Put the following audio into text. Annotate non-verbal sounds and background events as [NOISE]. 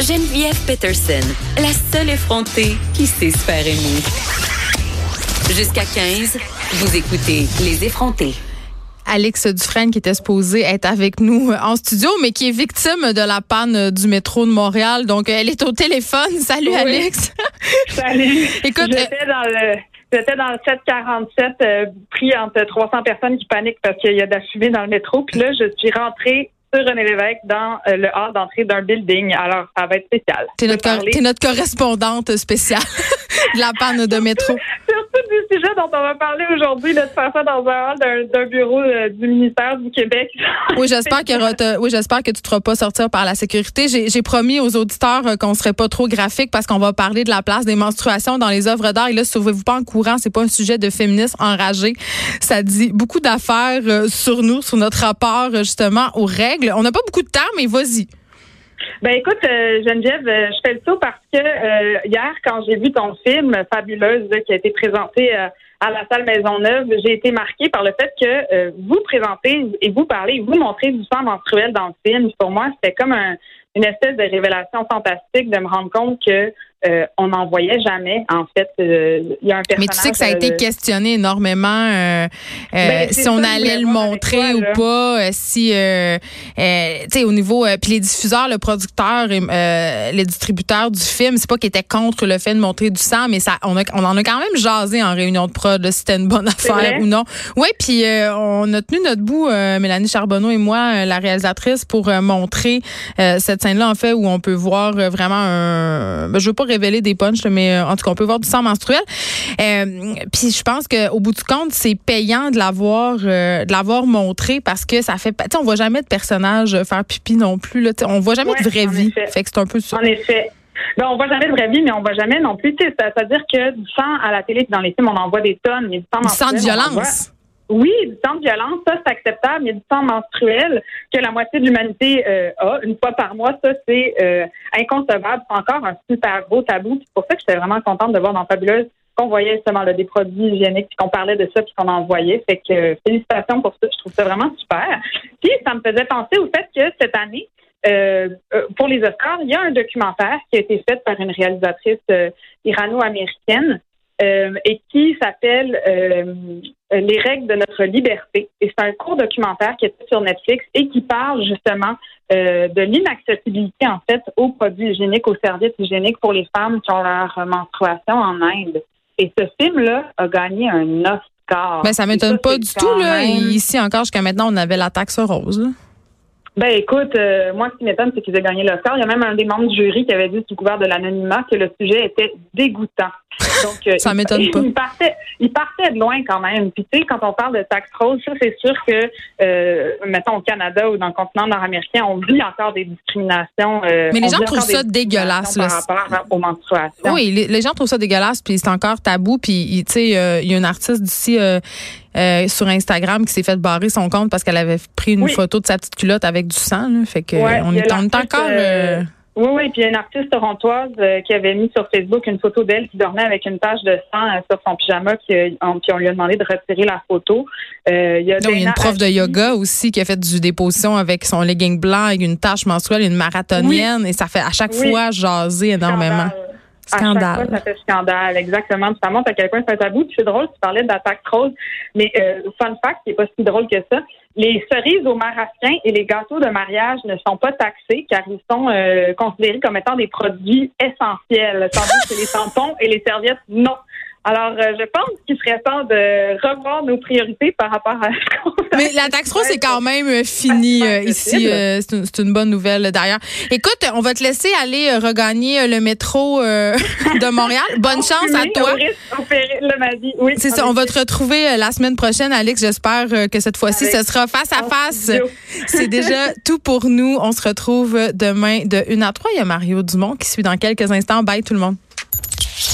Geneviève Peterson, la seule effrontée qui sait se faire aimer. Jusqu'à 15, vous écoutez Les effrontés. Alex Dufresne qui était supposé être avec nous en studio, mais qui est victime de la panne du métro de Montréal. Donc, elle est au téléphone. [LAUGHS] Salut, Alex. [LAUGHS] Salut. Écoute, j'étais dans le J'étais dans le 747, euh, pris entre 300 personnes qui paniquent parce qu'il y a de la fumée dans le métro. Puis là, je suis rentrée sur René Lévesque dans euh, le hall d'entrée d'un building. Alors, ça va être spécial. T'es notre, notre correspondante spéciale [LAUGHS] de la panne de métro. Sujet dont on va parler aujourd'hui, de faire ça dans un hall d'un bureau euh, du ministère du Québec. oui, j'espère que oui, j'espère que tu ne te feras pas sortir par la sécurité. J'ai promis aux auditeurs euh, qu'on serait pas trop graphique parce qu'on va parler de la place des menstruations dans les œuvres d'art. Et là, sauvez-vous pas en courant, c'est pas un sujet de féminisme enragé. Ça dit beaucoup d'affaires sur nous, sur notre rapport justement aux règles on n'a pas beaucoup de temps, mais vas-y. Ben écoute, euh, Geneviève, euh, je fais le saut parce que euh, hier, quand j'ai vu ton film Fabuleuse qui a été présenté à la salle Maisonneuve, j'ai été marquée par le fait que vous présentez et vous parlez, vous montrez du sang menstruel dans le film. Pour moi, c'était comme une espèce de révélation fantastique de me rendre compte que euh, on n'en voyait jamais. En fait, euh, il y a un personnage. Mais tu sais que ça a été euh, questionné énormément ben, si on allait le montrer ou pas, si tu sais au niveau puis les diffuseurs, le producteur, et, les distributeurs du film, c'est pas qu'ils étaient contre le fait de montrer du sang, mais ça on, on en a quand même jasé en réunion de prod si c'était une bonne [LAUGHS] affaire ou non. Oui, puis on a tenu notre bout, Mélanie Charbonneau et moi, la réalisatrice, pour montrer cette scène-là en fait où on peut voir vraiment un. Ben, je veux pas révéler des punchs, mais euh, en tout cas, on peut voir du sang menstruel. Euh, puis je pense qu'au bout du compte, c'est payant de l'avoir euh, de l'avoir montré parce que ça fait. Tu sais, on voit jamais de personnage faire pipi non plus. Là, on voit jamais de vraie vie. Fait que c'est un peu ça. En effet. Ben, on voit jamais de vraie vie, mais on voit jamais non plus. C'est-à-dire que du sang à la télé, dans les films, on en voit des tonnes. Mais du sang, du sang de violence. Oui, du sang de violence, ça c'est acceptable, mais du sang menstruel que la moitié de l'humanité euh, a une fois par mois, ça c'est euh, inconcevable. C'est encore un super gros tabou. C'est pour ça que j'étais vraiment contente de voir dans Fabuleuse qu'on voyait justement des produits hygiéniques, puis qu'on parlait de ça, puis qu'on en voyait. Fait que euh, félicitations pour ça, je trouve ça vraiment super. Puis ça me faisait penser au fait que cette année, pour les Oscars, il y a un documentaire qui a été fait par une réalisatrice irano-américaine euh, et qui s'appelle euh, Les règles de notre liberté. Et c'est un court documentaire qui est sur Netflix et qui parle justement euh, de l'inaccessibilité en fait aux produits hygiéniques, aux services hygiéniques pour les femmes qui ont leur menstruation en Inde. Et ce film-là a gagné un Oscar. Ben, ça m'étonne pas du tout. Là. Ici encore, jusqu'à maintenant, on avait la taxe rose. Là. Ben écoute, moi ce qui m'étonne, c'est qu'ils aient gagné l'Oscar. Il y a même un des membres du jury qui avait dit sous couvert de l'anonymat que le sujet était dégoûtant. Donc, euh, [LAUGHS] ça m'étonne pas. Il partait, il partait de loin quand même. Puis tu sais, quand on parle de taxe rose, ça c'est sûr que, euh, mettons au Canada ou dans le continent nord-américain, on vit encore des discriminations. Euh, Mais les gens trouvent ça dégueulasse. Par rapport aux menstruations. Oui, les, gens trouvent ça dégueulasse, puis c'est encore tabou. Puis tu sais, il y a une artiste d'ici. Sur Instagram qui s'est fait barrer son compte parce qu'elle avait pris une photo de sa petite culotte avec du sang. Là. Fait que on, est, on est encore oui, oui, puis il y a une artiste torontoise euh, qui avait mis sur Facebook une photo d'elle qui dormait avec une tache de sang euh, sur son pyjama, euh, puis on lui a demandé de retirer la photo. il y a, une prof de yoga aussi qui a fait du déposition avec son legging blanc avec une tache menstruelle, une marathonienne, et ça fait à chaque fois jaser énormément. Scandale. À chaque fois, ça fait scandale, exactement. Ça montre à quel point c'est un tabou. c'est drôle, tu parlais d'attaque rose, mais fun fact, qui est pas si drôle que ça, les cerises au marasquin et les gâteaux de mariage ne sont pas taxés car ils sont euh, considérés comme étant des produits essentiels, tandis que les tampons et les serviettes, non. Alors, euh, je pense qu'il serait temps de revoir nos priorités par rapport à ce [LAUGHS] Mais la taxe rose c'est quand même euh, fini ici. c'est une, bonne nouvelle d'ailleurs. Écoute, on va te laisser aller regagner le métro [LAUGHS] de Montréal. Bonne chance à toi. Oui, c'est ça. On va te retrouver la semaine prochaine, Alex. J'espère que cette fois-ci, ce sera face à face. [LAUGHS] C'est déjà tout pour nous. On se retrouve demain de 1 à 3. Il y a Mario Dumont qui suit dans quelques instants. Bye tout le monde.